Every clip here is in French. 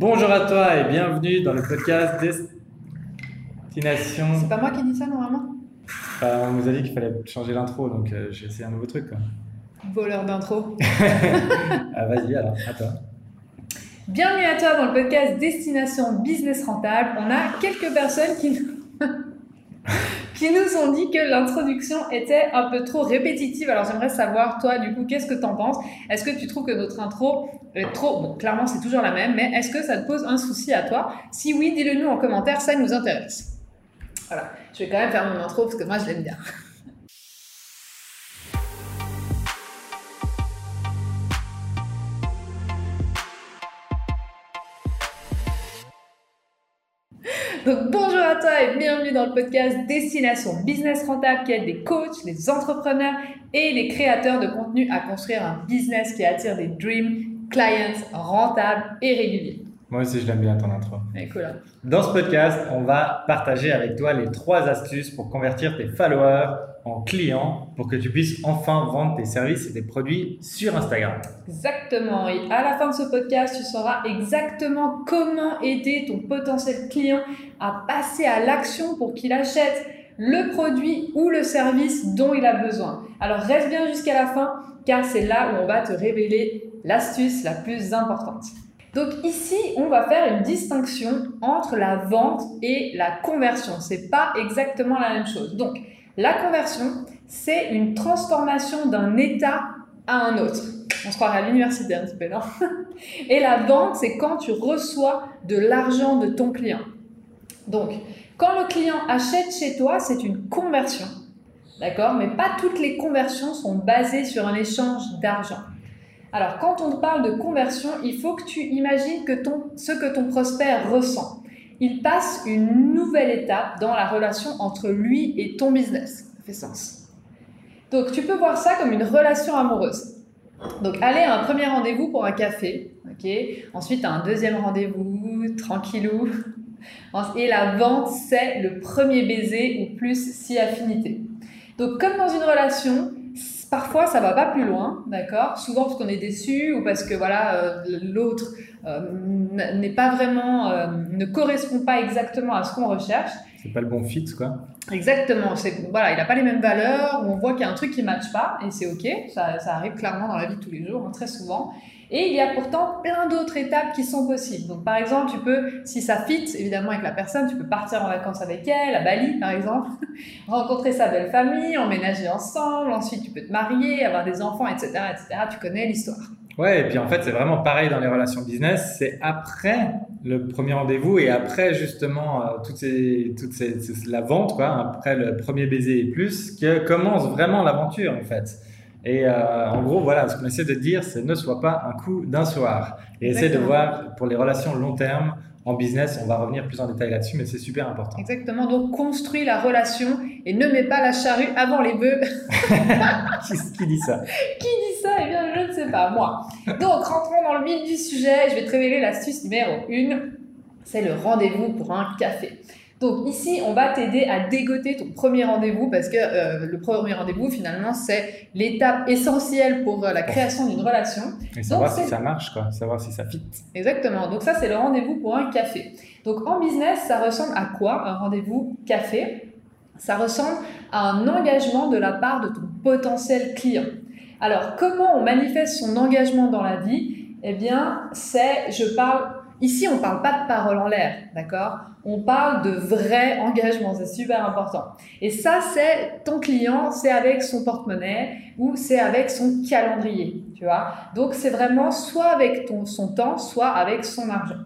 Bonjour à toi et bienvenue dans le podcast Destination. C'est pas moi qui dis ça normalement on nous a dit qu'il fallait changer l'intro, donc euh, j'ai essayé un nouveau truc. Quoi. Voleur d'intro. Ah, vas-y alors, à toi. Bienvenue à toi dans le podcast Destination Business Rentable. On a quelques personnes qui, qui nous ont dit que l'introduction était un peu trop répétitive. Alors j'aimerais savoir, toi, du coup, qu'est-ce que tu en penses? Est-ce que tu trouves que notre intro est trop... Bon, clairement, c'est toujours la même, mais est-ce que ça te pose un souci à toi? Si oui, dis-le nous en commentaire, ça nous intéresse. Voilà, je vais quand même faire mon intro parce que moi, je l'aime bien. Donc bonjour à toi et bienvenue dans le podcast Destination Business Rentable qui aide des coachs, les entrepreneurs et les créateurs de contenu à construire un business qui attire des dream clients rentables et réguliers. Moi aussi, je l'aime bien ton intro. Et cool. hein. Dans ce podcast, on va partager avec toi les trois astuces pour convertir tes followers en clients pour que tu puisses enfin vendre tes services et tes produits sur Instagram. Exactement. Et à la fin de ce podcast, tu sauras exactement comment aider ton potentiel client à passer à l'action pour qu'il achète le produit ou le service dont il a besoin. Alors reste bien jusqu'à la fin car c'est là où on va te révéler l'astuce la plus importante. Donc ici, on va faire une distinction entre la vente et la conversion. C'est pas exactement la même chose. Donc la conversion, c'est une transformation d'un état à un autre. On se croirait à l'université un petit peu, non? Et la vente, c'est quand tu reçois de l'argent de ton client. Donc, quand le client achète chez toi, c'est une conversion. D'accord? Mais pas toutes les conversions sont basées sur un échange d'argent. Alors, quand on parle de conversion, il faut que tu imagines que ce que ton prospect ressent. Il passe une nouvelle étape dans la relation entre lui et ton business. Ça fait sens. Donc, tu peux voir ça comme une relation amoureuse. Donc, aller à un premier rendez-vous pour un café, Ensuite, à un deuxième rendez-vous, tranquillou. Et la vente, c'est le premier baiser ou plus si affinité. Donc, comme dans une relation, parfois ça va pas plus loin, d'accord? Souvent parce qu'on est déçu ou parce que voilà euh, l'autre euh, n'est pas vraiment, euh, ne correspond pas exactement à ce qu'on recherche. C'est pas le bon fit, quoi. Exactement. C'est voilà, il n'a pas les mêmes valeurs. On voit qu'il y a un truc qui matche pas et c'est ok. Ça, ça, arrive clairement dans la vie de tous les jours, hein, très souvent. Et il y a pourtant plein d'autres étapes qui sont possibles. Donc, par exemple, tu peux, si ça fit évidemment avec la personne, tu peux partir en vacances avec elle, à Bali par exemple, rencontrer sa belle famille, emménager ensemble, ensuite tu peux te marier, avoir des enfants, etc. etc. Tu connais l'histoire. Ouais, et puis en fait, c'est vraiment pareil dans les relations business. C'est après le premier rendez-vous et après justement euh, toutes ces, toutes ces, la vente, quoi, après le premier baiser et plus, que commence vraiment l'aventure en fait. Et euh, en gros, voilà, ce qu'on essaie de dire, c'est ne sois pas un coup d'un soir. Et essaie de voir pour les relations long terme, en business, on va revenir plus en détail là-dessus, mais c'est super important. Exactement, donc construis la relation et ne mets pas la charrue avant les bœufs. qui, qui, dit ça? Qui dit ça Eh bien, je ne sais pas, moi. Donc, rentrons dans le vif du sujet. Je vais te révéler l'astuce numéro 1. C'est le rendez-vous pour un café. Donc ici, on va t'aider à dégoter ton premier rendez-vous parce que euh, le premier rendez-vous, finalement, c'est l'étape essentielle pour euh, la création d'une relation. Et savoir Donc, si ça marche, quoi. Savoir si ça fit. Exactement. Donc ça, c'est le rendez-vous pour un café. Donc en business, ça ressemble à quoi un rendez-vous café? Ça ressemble à un engagement de la part de ton potentiel client. Alors, comment on manifeste son engagement dans la vie? Eh bien, c'est, je parle Ici, on ne parle pas de paroles en l'air, d'accord? On parle de vrai engagement, c'est super important. Et ça, c'est ton client, c'est avec son porte-monnaie ou c'est avec son calendrier, tu vois? Donc, c'est vraiment soit avec ton, son temps, soit avec son argent.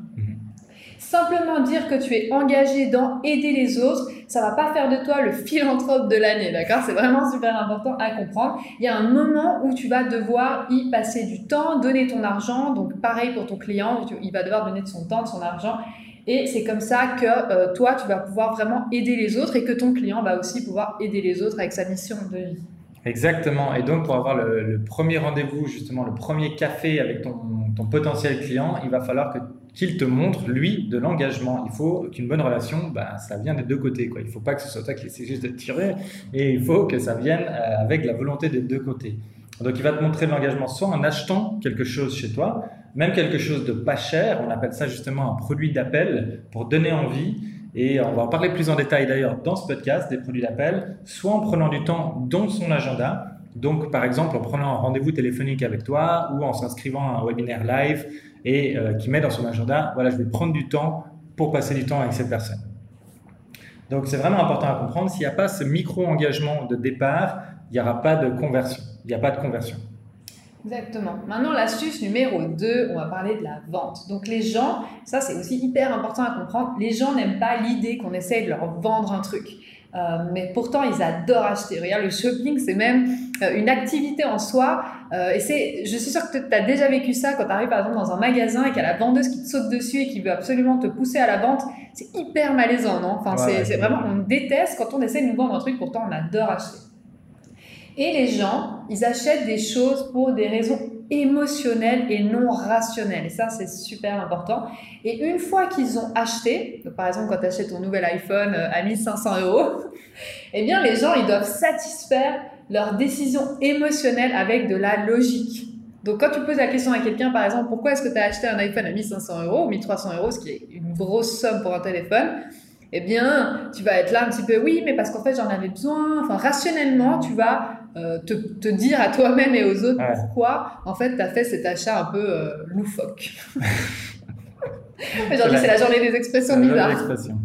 Simplement dire que tu es engagé dans aider les autres, ça va pas faire de toi le philanthrope de l'année, d'accord? C'est vraiment super important à comprendre. Il y a un moment où tu vas devoir y passer du temps, donner ton argent. Donc pareil pour ton client, il va devoir donner de son temps, de son argent. Et c'est comme ça que euh, toi, tu vas pouvoir vraiment aider les autres et que ton client va aussi pouvoir aider les autres avec sa mission de vie. Exactement. Et donc, pour avoir le, le premier rendez-vous, justement, le premier café avec ton, ton potentiel client, il va falloir que qu'il te montre, lui, de l'engagement. Il faut qu'une bonne relation, bah, ça vient des deux côtés. Quoi. Il ne faut pas que ce soit toi qui essaie juste de tirer, et il faut que ça vienne euh, avec la volonté des deux côtés. Donc, il va te montrer de l'engagement soit en achetant quelque chose chez toi, même quelque chose de pas cher, on appelle ça justement un produit d'appel pour donner envie. Et on va en parler plus en détail d'ailleurs dans ce podcast des produits d'appel, soit en prenant du temps dans son agenda, donc par exemple en prenant un rendez-vous téléphonique avec toi ou en s'inscrivant à un webinaire live et euh, qui met dans son agenda, voilà, je vais prendre du temps pour passer du temps avec cette personne. Donc c'est vraiment important à comprendre, s'il n'y a pas ce micro-engagement de départ, il n'y aura pas de conversion. Il n'y a pas de conversion. Exactement. Maintenant, l'astuce numéro 2, on va parler de la vente. Donc les gens, ça c'est aussi hyper important à comprendre, les gens n'aiment pas l'idée qu'on essaye de leur vendre un truc. Euh, mais pourtant, ils adorent acheter. Regarde, le shopping, c'est même une activité en soi. Euh, et c'est, je suis sûre que tu as déjà vécu ça quand tu arrives par exemple dans un magasin et qu'il y a la vendeuse qui te saute dessus et qui veut absolument te pousser à la vente. C'est hyper malaisant, non? Enfin, c'est, vraiment, on déteste quand on essaie de nous vendre un truc, pourtant on adore acheter. Et les gens, ils achètent des choses pour des raisons émotionnelles et non rationnelles. Et ça, c'est super important. Et une fois qu'ils ont acheté, par exemple, quand tu achètes ton nouvel iPhone euh, à 1500 euros, eh bien, les gens, ils doivent satisfaire leur décision émotionnelle avec de la logique. Donc, quand tu poses la question à quelqu'un, par exemple, pourquoi est-ce que tu as acheté un iPhone à 1500 euros ou 1300 euros, ce qui est une grosse somme pour un téléphone, eh bien, tu vas être là un petit peu, oui, mais parce qu'en fait, j'en avais besoin. Enfin, rationnellement, tu vas euh, te, te, dire à toi-même et aux autres pourquoi, en fait, tu as fait cet achat un peu euh, loufoque. Aujourd'hui, c'est la journée des expressions bizarres. L'expression.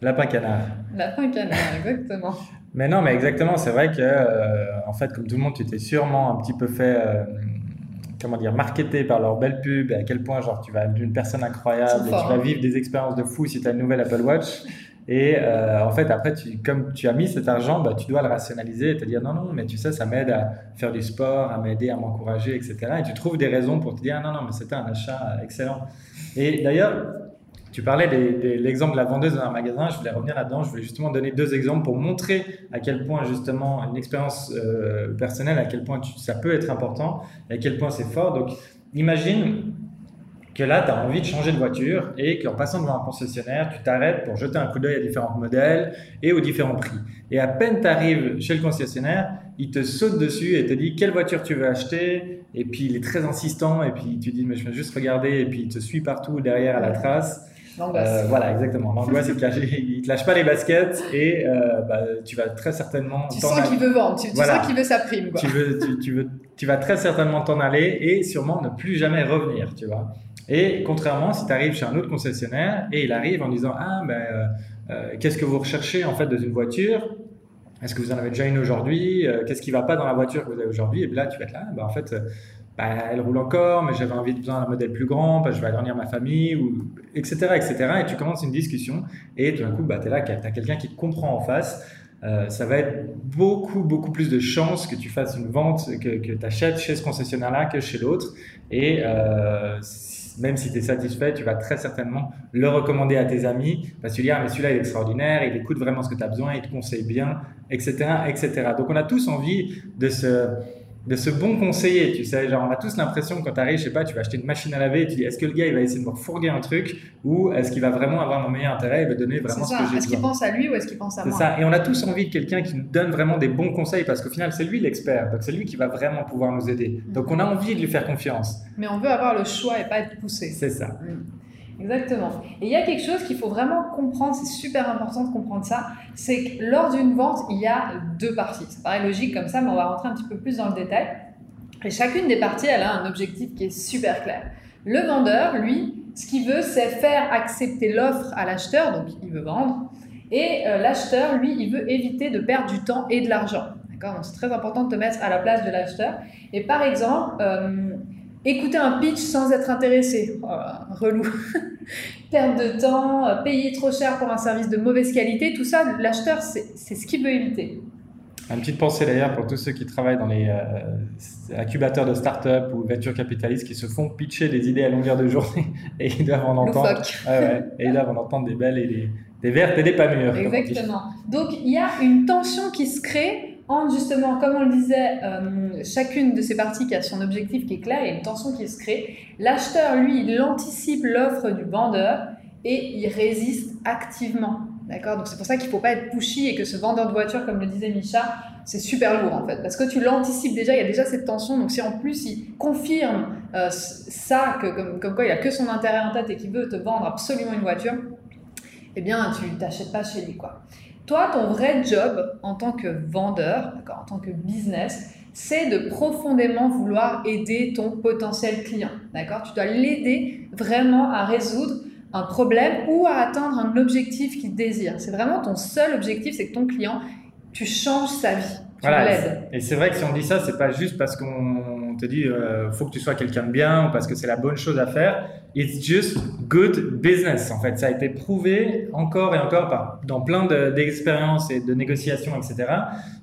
Lapin canard. Lapin canard, exactement. mais non, mais exactement, c'est vrai que, euh, en fait, comme tout le monde, tu t'es sûrement un petit peu fait comment dire, marketé par leur belle pub et à quel point genre tu vas être une personne incroyable et tu vas hein. vivre des expériences de fou si tu as une nouvelle Apple Watch. Et euh, en fait, après, tu, comme tu as mis cet argent, bah, tu dois le rationaliser et te dire non, non, mais tu sais, ça m'aide à faire du sport, à m'aider, à m'encourager, etc. Et tu trouves des raisons pour te dire non, non, mais c'était un achat excellent. Et d'ailleurs, tu parlais de l'exemple de la vendeuse dans un magasin, je voulais revenir là-dedans, je voulais justement donner deux exemples pour montrer à quel point justement une expérience euh, personnelle, à quel point ça peut être important, et à quel point c'est fort. Donc imagine que là, tu as envie de changer de voiture et qu'en passant devant un concessionnaire, tu t'arrêtes pour jeter un coup d'œil à différents modèles et aux différents prix. Et à peine tu arrives chez le concessionnaire, il te saute dessus et te dit quelle voiture tu veux acheter? Et puis il est très insistant et puis tu dis mais je vais juste regarder et puis il te suit partout derrière à la trace. Euh, voilà, exactement. L'angoisse, c'est qu'il te lâche pas les baskets et euh, bah, tu vas très certainement. Tu sens qu'il veut vendre, tu, sens qu'il veut sa prime. Quoi. Tu, veux, tu, veux, tu vas très certainement t'en aller et sûrement ne plus jamais revenir, tu vois. Et contrairement, si tu arrives chez un autre concessionnaire et il arrive en disant Ah, ben, euh, qu'est-ce que vous recherchez en fait dans une voiture? Est-ce que vous en avez déjà une aujourd'hui? Qu'est-ce qui va pas dans la voiture que vous avez aujourd'hui? Et bien là, tu vas être là, ben, en fait, bah, elle roule encore, mais j'avais envie de besoin d'un modèle plus grand, bah, je vais agrandir ma famille, ou, etc., etc. Et tu commences une discussion et tout d'un coup, bah, tu es là, tu as quelqu'un qui te comprend en face. ça va être beaucoup, beaucoup plus de chances que tu fasses une vente, que, que tu achètes chez ce concessionnaire-là que chez l'autre. Et euh, même si tu es satisfait, tu vas très certainement le recommander à tes amis parce que tu dis, ah, mais celui-là, il est extraordinaire, il écoute vraiment ce que tu as besoin, il te conseille bien, etc., etc. Donc, on a tous envie de se, de ce bon conseiller, tu sais, genre on a tous l'impression quand tu arrives, je sais pas, tu vas acheter une machine à laver et tu dis est-ce que le gars il va essayer de me fourguer un truc ou est-ce qu'il va vraiment avoir mon meilleur intérêt et me donner vraiment ce que j'ai Est-ce qu'il pense à lui ou est-ce qu'il pense à moi? C'est ça, et on a tous envie de quelqu'un qui nous donne vraiment des bons conseils parce qu'au final c'est lui l'expert, donc c'est lui qui va vraiment pouvoir nous aider. Donc on a envie de lui faire confiance. Mais on veut avoir le choix et pas être poussé. C'est ça. Mm. Exactement. Et il y a quelque chose qu'il faut vraiment comprendre, c'est super important de comprendre ça, c'est que lors d'une vente, il y a deux parties. Ça paraît logique comme ça, mais on va rentrer un petit peu plus dans le détail. Et chacune des parties, elle a un objectif qui est super clair. Le vendeur, lui, ce qu'il veut, c'est faire accepter l'offre à l'acheteur, donc il veut vendre. Et euh, l'acheteur, lui, il veut éviter de perdre du temps et de l'argent. D'accord? Donc c'est très important de te mettre à la place de l'acheteur. Et par exemple, euh, écouter un pitch sans être intéressé, oh, relou. Perdre de temps, euh, payer trop cher pour un service de mauvaise qualité, tout ça, l'acheteur, c'est ce qu'il veut éviter. Une petite pensée d'ailleurs pour tous ceux qui travaillent dans les euh, incubateurs de start-up ou venture capitalistes qui se font pitcher des idées à longueur de journée et ils doivent en entendre, et ils doivent en entendre des belles et des, des vertes et des pas mûres. Exactement. Donc il y a une tension qui se crée entre justement, comme on le disait, euh, chacune de ces parties qui a son objectif qui est clair, il y a une tension qui se crée. L'acheteur, lui, il anticipe l'offre du vendeur et il résiste activement D'accord? Donc c'est pour ça qu'il ne faut pas être pushy et que ce vendeur de voiture, comme le disait Micha, c'est super lourd en fait. Parce que tu l'anticipes déjà, il y a déjà cette tension. Donc si en plus il confirme euh, ça, que, comme, quoi il a que son intérêt en tête et qu'il veut te vendre absolument une voiture, eh bien tu t'achètes pas chez lui. quoi. Toi, ton vrai job en tant que vendeur, en tant que business, c'est de profondément vouloir aider ton potentiel client. D'accord? Tu dois l'aider vraiment à résoudre un problème ou à atteindre un objectif qu'il désire. C'est vraiment ton seul objectif, c'est que ton client, tu changes sa vie. Tu voilà, et c'est vrai que si on dit ça, c'est pas juste parce qu'on te dit euh, faut que tu sois quelqu'un de bien ou parce que c'est la bonne chose à faire. It's just good business. En fait, ça a été prouvé encore et encore par, dans plein d'expériences et de négociations, etc.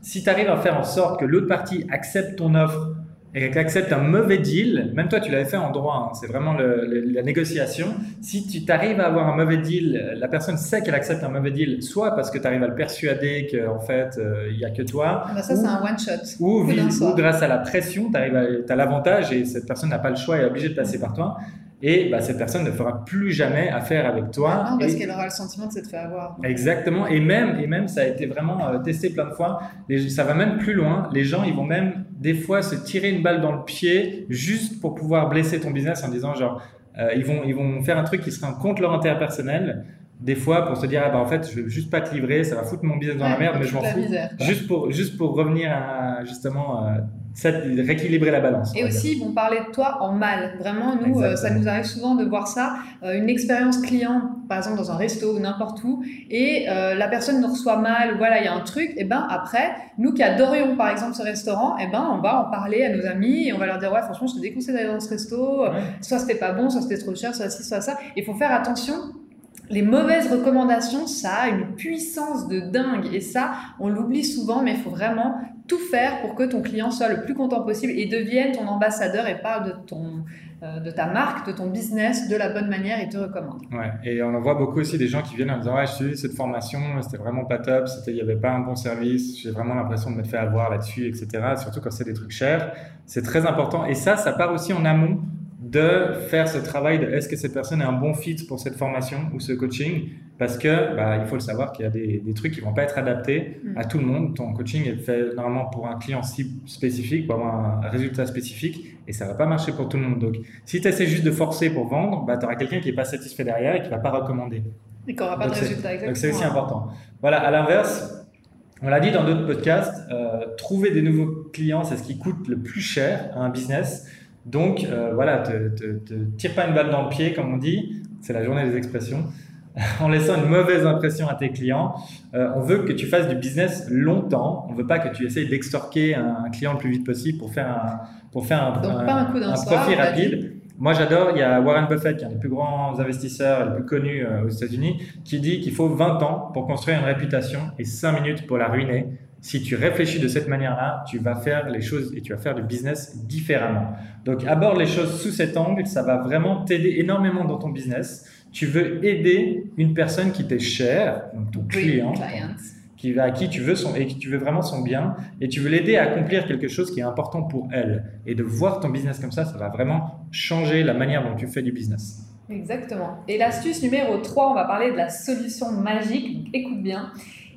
Si tu arrives à faire en sorte que l'autre partie accepte ton offre et qu'elle accepte un mauvais deal, même toi tu l'avais fait en droit, hein, c'est vraiment la négociation. Si tu t'arrives à avoir un mauvais deal, la personne sait qu'elle accepte un mauvais deal, soit parce que tu arrives à le persuader qu'en fait euh, il n'y a que toi. Ah bah ça c'est un one shot. Ou, ou, grâce à la pression, tu as l'avantage et cette personne n'a pas le choix et est obligée de passer par toi et bah, cette personne ne fera plus jamais affaire avec toi. Ah parce qu'elle aura le sentiment de s'être fait avoir. Exactement, et même, et même ça a été vraiment euh, testé plein de fois, ça va même plus loin, les gens ils vont même des fois se tirer une balle dans le pied juste pour pouvoir blesser ton business en disant genre, euh, ils, vont, ils vont faire un truc qui sera contre leur intérêt personnel des fois pour se dire ah bah en fait je vais juste pas te livrer ça va foutre mon business dans la merde mais je m'en fous. juste pour juste pour revenir à justement euh, rééquilibrer la balance et aussi ils vont parler de toi en mal. Vraiment nous euh, ça nous arrive souvent de voir ça euh, une expérience client par exemple dans un resto ou n'importe où et la personne nous reçoit mal ou voilà il y a un truc et ben après nous qui adorions par exemple ce restaurant et ben on va en parler à nos amis et on va leur dire ouais franchement je te déconseille d'aller dans ce resto soit c'était pas bon soit c'était trop cher soit ci soit ça. Il faut faire attention les mauvaises recommandations, ça a une puissance de dingue. Et ça, on l'oublie souvent, mais il faut vraiment tout faire pour que ton client soit le plus content possible et devienne ton ambassadeur et parle de, ton, euh, de ta marque, de ton business de la bonne manière et te recommande. Ouais, et on en voit beaucoup aussi des gens qui viennent en disant Ouais, je suis cette formation, c'était vraiment pas top, il n'y avait pas un bon service, j'ai vraiment l'impression de me faire avoir là-dessus, etc. Surtout quand c'est des trucs chers. C'est très important. Et ça, ça part aussi en amont de faire ce travail de est-ce que cette personne est un bon fit pour cette formation ou ce coaching? Parce que bah, il faut le savoir qu'il y a des, des, trucs qui vont pas être adaptés à mm. tout le monde. Ton coaching est fait normalement pour un client spécifique, pour avoir un résultat spécifique et ça va pas marcher pour tout le monde. Donc si tu essaies juste de forcer pour vendre, bah, tu auras quelqu'un qui est pas satisfait derrière et qui va pas recommander. Et qui n'aura pas de résultat. Exactement. Donc c'est aussi important. Voilà, à l'inverse, on l'a dit dans d'autres podcasts, euh, trouver des nouveaux clients, c'est ce qui coûte le plus cher à un business. Donc euh, voilà, te, te, tire pas une balle dans le pied, comme on dit, c'est la journée des expressions, en laissant une mauvaise impression à tes clients. Euh, on veut que tu fasses du business longtemps, on veut pas que tu essayes d'extorquer un, client le plus vite possible pour faire un, pour faire un, profit rapide. Moi, j'adore, il y a Warren Buffett, qui est un des plus grands investisseurs et le plus connu euh, aux États-Unis, qui dit qu'il faut 20 ans pour construire une réputation et 5 minutes pour la ruiner si tu réfléchis de cette manière-là, tu vas faire les choses et tu vas faire du business différemment. Donc, aborde les choses sous cet angle, ça va vraiment t'aider énormément dans ton business. Tu veux aider une personne qui t'est chère, donc ton client, qui, à qui tu veux son, et qui tu veux vraiment son bien, et tu veux l'aider à accomplir quelque chose qui est important pour elle. Et de voir ton business comme ça, ça va vraiment changer la manière dont tu fais du business. Exactement. Et l'astuce numéro 3, on va parler de la solution magique. écoute bien.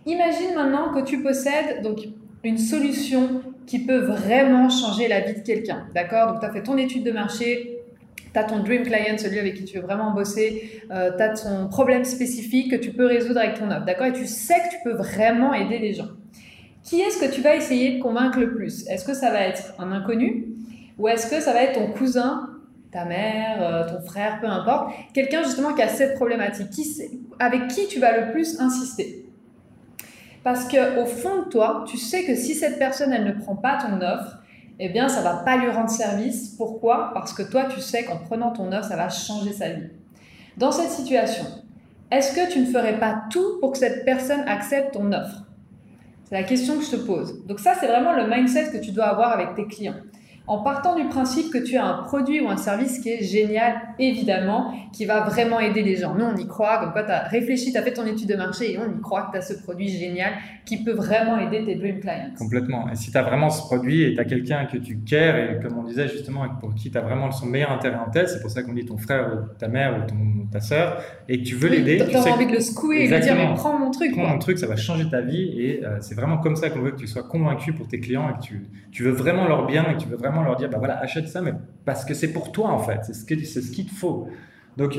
Imagine maintenant que tu possèdes donc une solution qui peut vraiment changer la vie de quelqu'un. D'accord? Donc, tu as fait ton étude de marché, tu as ton dream client, celui avec qui tu veux vraiment bosser, euh, tu as ton problème spécifique que tu peux résoudre avec ton offre. D'accord? Et tu sais que tu peux vraiment aider les gens. Qui est-ce que tu vas essayer de convaincre le plus? Est-ce que ça va être un inconnu? Ou est-ce que ça va être ton cousin, ta mère, euh, ton frère, peu importe? Quelqu'un justement qui a cette problématique, avec qui tu vas le plus insister? Parce qu'au fond de toi, tu sais que si cette personne, elle ne prend pas ton offre, eh bien, ça va pas lui rendre service. Pourquoi? Parce que toi, tu sais qu'en prenant ton offre, ça va changer sa vie. Dans cette situation, est-ce que tu ne ferais pas tout pour que cette personne accepte ton offre? C'est la question que je te pose. Donc ça, c'est vraiment le mindset que tu dois avoir avec tes clients. En partant du principe que tu as un produit ou un service qui est génial, évidemment, qui va vraiment aider les gens. Nous, on y croit, comme quoi tu as réfléchi, tu as fait ton étude de marché et on y croit que tu as ce produit génial qui peut vraiment aider tes dream clients. Complètement. Et si tu as vraiment ce produit et tu as quelqu'un que tu cares et comme on disait justement, pour qui tu as vraiment son meilleur intérêt en tête, c'est pour ça qu'on dit ton frère ou ta mère ou ton, ta soeur, et que tu veux l'aider. Tu as envie de le secouer et de dire, mais prends mon truc. Prends mon truc, ça va changer ta vie et euh, c'est vraiment comme ça qu'on veut que tu sois convaincu pour tes clients et que tu, tu veux vraiment leur bien et que tu veux vraiment leur dire, bah voilà, achète ça, mais parce que c'est pour toi en fait, c'est ce qu'il ce qu'il te faut. Donc,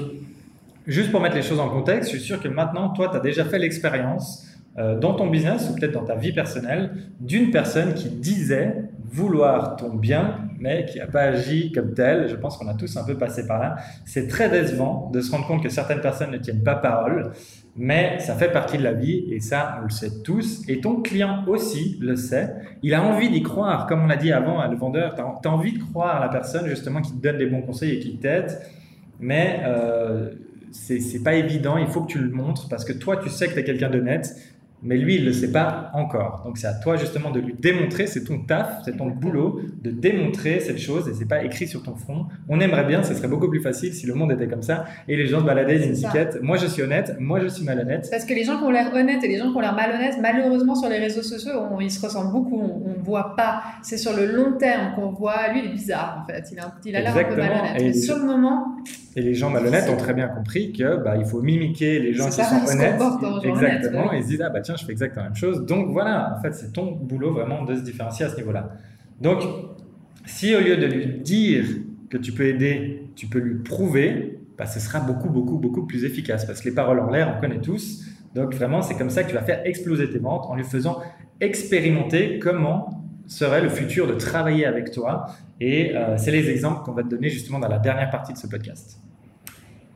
juste pour mettre les choses en contexte, je suis sûr que maintenant, toi, tu as déjà fait l'expérience euh, dans ton business ou peut-être dans ta vie personnelle d'une personne qui disait vouloir ton bien, mais qui n'a pas agi comme tel. Je pense qu'on a tous un peu passé par là. C'est très décevant de se rendre compte que certaines personnes ne tiennent pas parole, mais ça fait partie de la vie et ça, on le sait tous. Et ton client aussi le sait. Il a envie d'y croire. Comme on l'a dit avant, le vendeur, tu as, envie de croire à la personne justement qui te donne des bons conseils et qui t'aide, mais euh, c'est pas évident. Il faut que tu le montres parce que toi, tu sais que tu es quelqu'un d'honnête mais lui, il ne le sait pas encore. Donc c'est à toi justement de lui démontrer, c'est ton taf, c'est ton boulot, de démontrer cette chose et c'est pas écrit sur ton front. On aimerait bien, ce serait beaucoup plus facile si le monde était comme ça et les gens se baladaient d'une étiquette. Moi je suis honnête, moi je suis malhonnête. Parce que les gens qui ont l'air honnêtes et les gens qui ont l'air malhonnêtes, malheureusement sur les réseaux sociaux, ils se ressemblent beaucoup, on ne voit pas. C'est sur le long terme qu'on voit, lui il est bizarre en fait, il a l'air un peu malhonnête. mais sur le moment, et les gens malhonnêtes ont très bien compris que bah, il faut mimiquer les gens qui sont honnêtes. Exactement. Et ils se disent ah bah tiens je fais exactement la même chose. Donc voilà, en fait c'est ton boulot vraiment de se différencier à ce niveau-là. Donc si au lieu de lui dire que tu peux aider, tu peux lui prouver, bah, ce sera beaucoup beaucoup beaucoup plus efficace parce que les paroles en l'air on connaît tous. Donc vraiment c'est comme ça que tu vas faire exploser tes ventes en lui faisant expérimenter comment serait le futur de travailler avec toi. Et euh, c'est les exemples qu'on va te donner justement dans la dernière partie de ce podcast.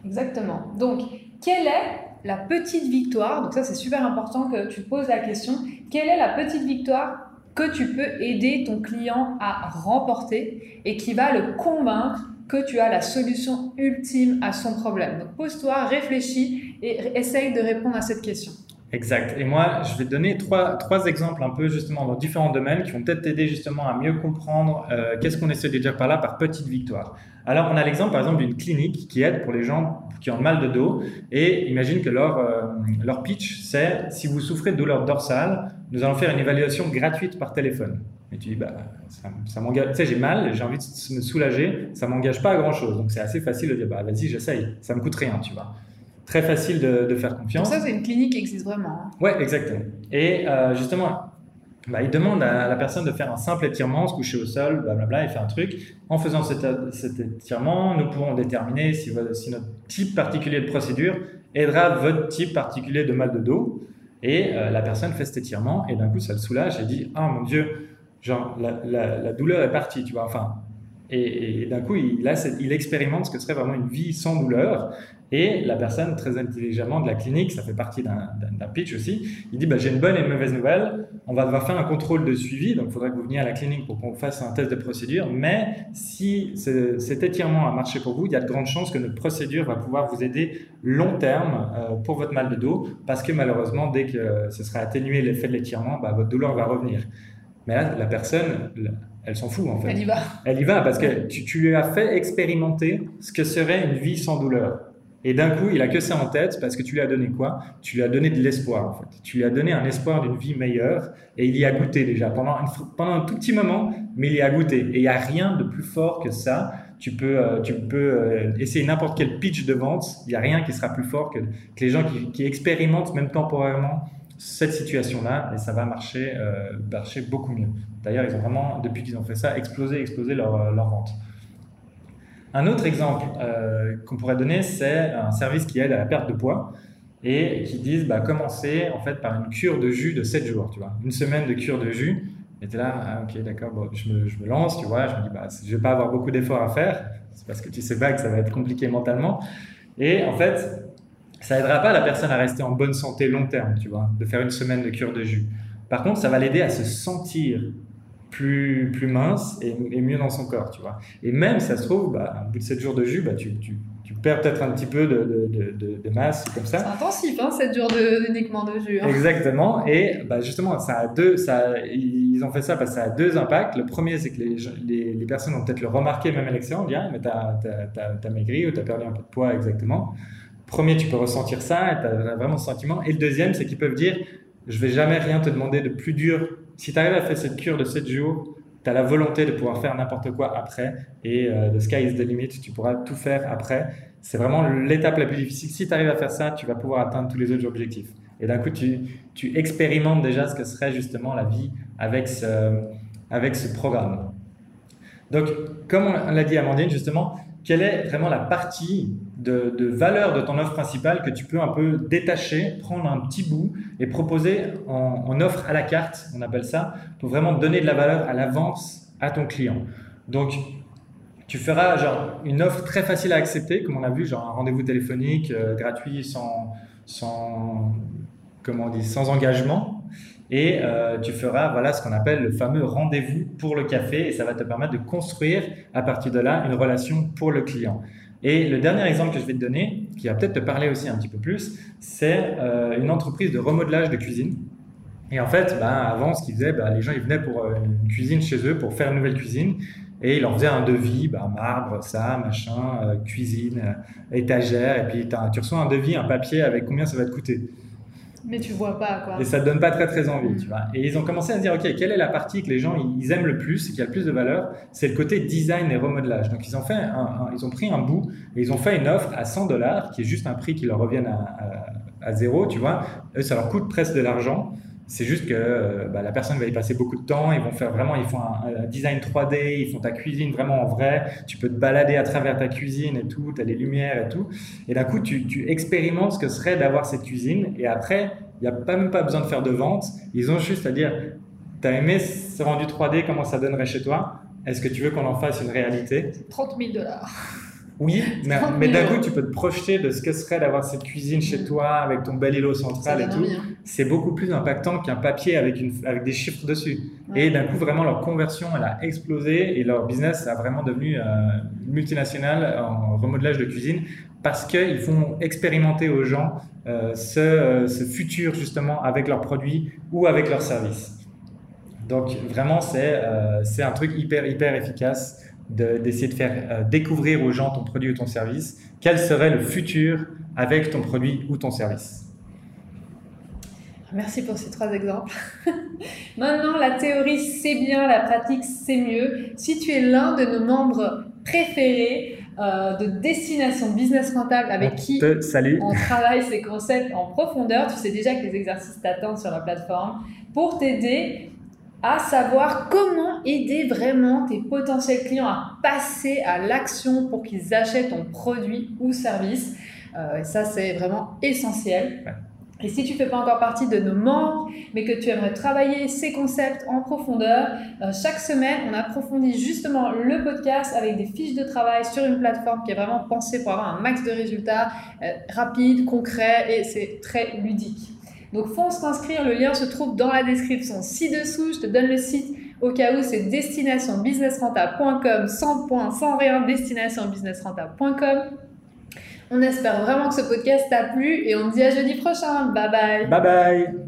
Exactement. Donc, quelle est la petite victoire? Donc ça, c'est super important que tu poses la question. Quelle est la petite victoire que tu peux aider ton client à remporter et qui va le convaincre que tu as la solution ultime à son problème? Donc pose-toi, réfléchis et essaye de répondre à cette question. Exact. Et moi, je vais te donner trois, trois exemples un peu justement dans différents domaines qui vont peut-être t'aider justement à mieux comprendre euh, qu'est-ce qu'on essaie de dire par là par petite victoire. Alors, on a l'exemple par exemple d'une clinique qui aide pour les gens qui ont mal de dos et imagine que leur, euh, leur pitch, c'est si vous souffrez de douleur dorsale, nous allons faire une évaluation gratuite par téléphone. Et tu dis, bah, ça, ça m'engage, tu sais, j'ai mal, j'ai envie de me soulager, ça m'engage pas à grand chose. Donc, c'est assez facile de dire, bah, vas-y, j'essaye, ça me coûte rien, tu vois très facile de, faire confiance. ça, c'est une clinique qui existe vraiment. Hein. Ouais, exactement. Et euh, justement, bah, il demande à la personne de faire un simple étirement, se coucher au sol, blablabla, et faire un truc. En faisant cet, étirement, nous pourrons déterminer si, si, notre type particulier de procédure aidera votre type particulier de mal de dos. Et euh, la personne fait cet étirement, et d'un coup, ça le soulage et dit Ah mon Dieu, genre, la, la, douleur est partie, tu vois. Enfin, et, d'un coup, il, expérimente ce que serait vraiment une vie sans douleur. Et la personne, très intelligemment de la clinique, ça fait partie d'un pitch aussi, il dit bah, J'ai une bonne et une mauvaise nouvelle. On va devoir faire un contrôle de suivi, donc il faudrait que vous veniez à la clinique pour qu'on fasse un test de procédure. Mais si cet étirement a marché pour vous, il y a de grandes chances que notre procédure va pouvoir vous aider long terme euh, pour votre mal de dos, parce que malheureusement, dès que ce sera atténué l'effet de l'étirement, bah, votre douleur va revenir. Mais là, la personne, elle s'en fout en fait. Elle y va. Elle y va parce que tu, tu lui as fait expérimenter ce que serait une vie sans douleur. Et d'un coup, il a que ça en tête parce que tu lui as donné quoi? Tu lui as donné de l'espoir en fait. Tu lui as donné un espoir d'une vie meilleure et il y a goûté déjà pendant, pendant un tout petit moment, mais il y a goûté. Et il n'y a rien de plus fort que ça. Tu peux, euh, tu peux euh, essayer n'importe quel pitch de vente. Il n'y a rien qui sera plus fort que, que les gens qui, qui, expérimentent même temporairement cette situation-là et ça va marcher, euh, marcher beaucoup mieux. D'ailleurs, ils ont vraiment, depuis qu'ils ont fait ça, explosé, explosé leur, leur vente. Un autre exemple euh, qu'on pourrait donner, c'est un service qui aide à la perte de poids et qui disent bah, commencer en fait par une cure de jus de 7 jours, tu vois, une semaine de cure de jus. Et tu es là, ah, ok, d'accord, je, me, je, me, lance, tu vois, je me dis, bah, je vais pas avoir beaucoup d'efforts à faire, c'est parce que tu sais pas que ça va être compliqué mentalement. Et en fait, ça aidera pas la personne à rester en bonne santé long terme, tu vois, de faire une semaine de cure de jus. Par contre, ça va l'aider à se sentir plus, plus mince et, mieux dans son corps, tu vois. Et même, ça se trouve, bah, au bout de 7 jours de jus, bah, tu, tu, tu perds peut-être un petit peu de, de, de, de masse comme ça. C'est intensif, hein, 7 jours de, uniquement de jus. Hein. Exactement. Et bah, justement, ça a deux, ça, ils ont fait ça parce que ça a deux impacts. Le premier, c'est que les, les, les, personnes vont peut-être le remarquer même à l'extérieur, on dit, ah, mais t'as as, maigri ou t'as perdu un peu de poids, exactement. Premier, tu peux ressentir ça, tu as vraiment ce sentiment. Et le deuxième, c'est qu'ils peuvent dire, je vais jamais rien te demander de plus dur. Si tu arrives à faire cette cure de 7 jours, tu as la volonté de pouvoir faire n'importe quoi après. Et euh, the sky is the limit, tu pourras tout faire après. C'est vraiment l'étape la plus difficile. Si tu arrives à faire ça, tu vas pouvoir atteindre tous les autres objectifs. Et d'un coup, tu, expérimentes déjà ce que serait justement la vie avec ce, avec ce programme. Donc, comme l'a dit Amandine, justement, quelle est vraiment la partie de, valeur de ton offre principale que tu peux un peu détacher, prendre un petit bout et proposer en, en offre à la carte, on appelle ça, pour vraiment donner de la valeur à l'avance à ton client. Donc, tu feras genre une offre très facile à accepter, comme on a vu, genre un rendez-vous téléphonique euh, gratuit sans, sans, comment on dit, sans engagement. Et euh, tu feras voilà ce qu'on appelle le fameux rendez-vous pour le café, et ça va te permettre de construire à partir de là une relation pour le client. Et le dernier exemple que je vais te donner, qui va peut-être te parler aussi un petit peu plus, c'est euh, une entreprise de remodelage de cuisine. Et en fait, ben, avant, ce qu'ils faisaient, ben, les gens ils venaient pour une cuisine chez eux, pour faire une nouvelle cuisine. Et il leur faisait un devis, bah, marbre, ça, machin, euh, cuisine, euh, étagère, et puis tu reçois un devis, un papier avec combien ça va te coûter. Mais tu vois pas quoi. Et ça te donne pas très très envie, tu vois. Et ils ont commencé à se dire, ok, quelle est la partie que les gens ils aiment le plus, qui a le plus de valeur? C'est le côté design et remodelage. Donc ils ont fait, ils ont pris un bout et ils ont fait une offre à 100 dollars, qui est juste un prix qui leur revient à, à, à zéro, tu vois. Eux, ça leur coûte presque de l'argent. C'est juste que euh, bah, la personne va y passer beaucoup de temps. Ils vont faire vraiment, ils font un, design 3D, ils font ta cuisine vraiment en vrai. Tu peux te balader à travers ta cuisine et tout, tu as les lumières et tout. Et d'un coup, tu, tu, expérimentes ce que serait d'avoir cette cuisine. Et après, il n'y a pas, même pas besoin de faire de vente. Ils ont juste à dire, tu as aimé ce rendu 3D, comment ça donnerait chez toi? Est-ce que tu veux qu'on en fasse une réalité? 30 000 dollars. Oui, mais, d'un coup, tu peux te projeter de ce que serait d'avoir cette cuisine chez toi avec ton bel îlot central et tout. C'est beaucoup plus impactant qu'un papier avec, une, avec des chiffres dessus. Et d'un coup, vraiment, leur conversion, elle a explosé et leur business a vraiment devenu euh, multinational en remodelage de cuisine parce qu'ils font expérimenter aux gens euh, ce, euh, ce, futur justement avec leurs produits ou avec leurs services. Donc vraiment, c'est euh, un truc hyper, hyper efficace d'essayer de, faire euh, découvrir aux gens ton produit ou ton service, quel serait le futur avec ton produit ou ton service? Merci pour ces trois exemples. Maintenant, la théorie, c'est bien, la pratique, c'est mieux. Si tu es l'un de nos membres préférés euh, de Destination Business Rentable avec qui on travaille ces concepts en profondeur, tu sais déjà que les exercices t'attendent sur la plateforme pour t'aider à savoir comment aider vraiment tes potentiels clients à passer à l'action pour qu'ils achètent ton produit ou service. Euh, et ça, c'est vraiment essentiel. Et si tu ne fais pas encore partie de nos membres, mais que tu aimerais travailler ces concepts en profondeur, euh, chaque semaine, on approfondit justement le podcast avec des fiches de travail sur une plateforme qui est vraiment pensée pour avoir un max de résultats euh, rapides, concrets et c'est très ludique. Donc fonce t'inscrire, le lien se trouve dans la description ci-dessous. Je te donne le site au cas où c'est destinationbusinessrentable.com, sans point, sans rien, destinationbusinessrentable.com. On espère vraiment que ce podcast t'a plu et on te dit à jeudi prochain. Bye bye. Bye bye.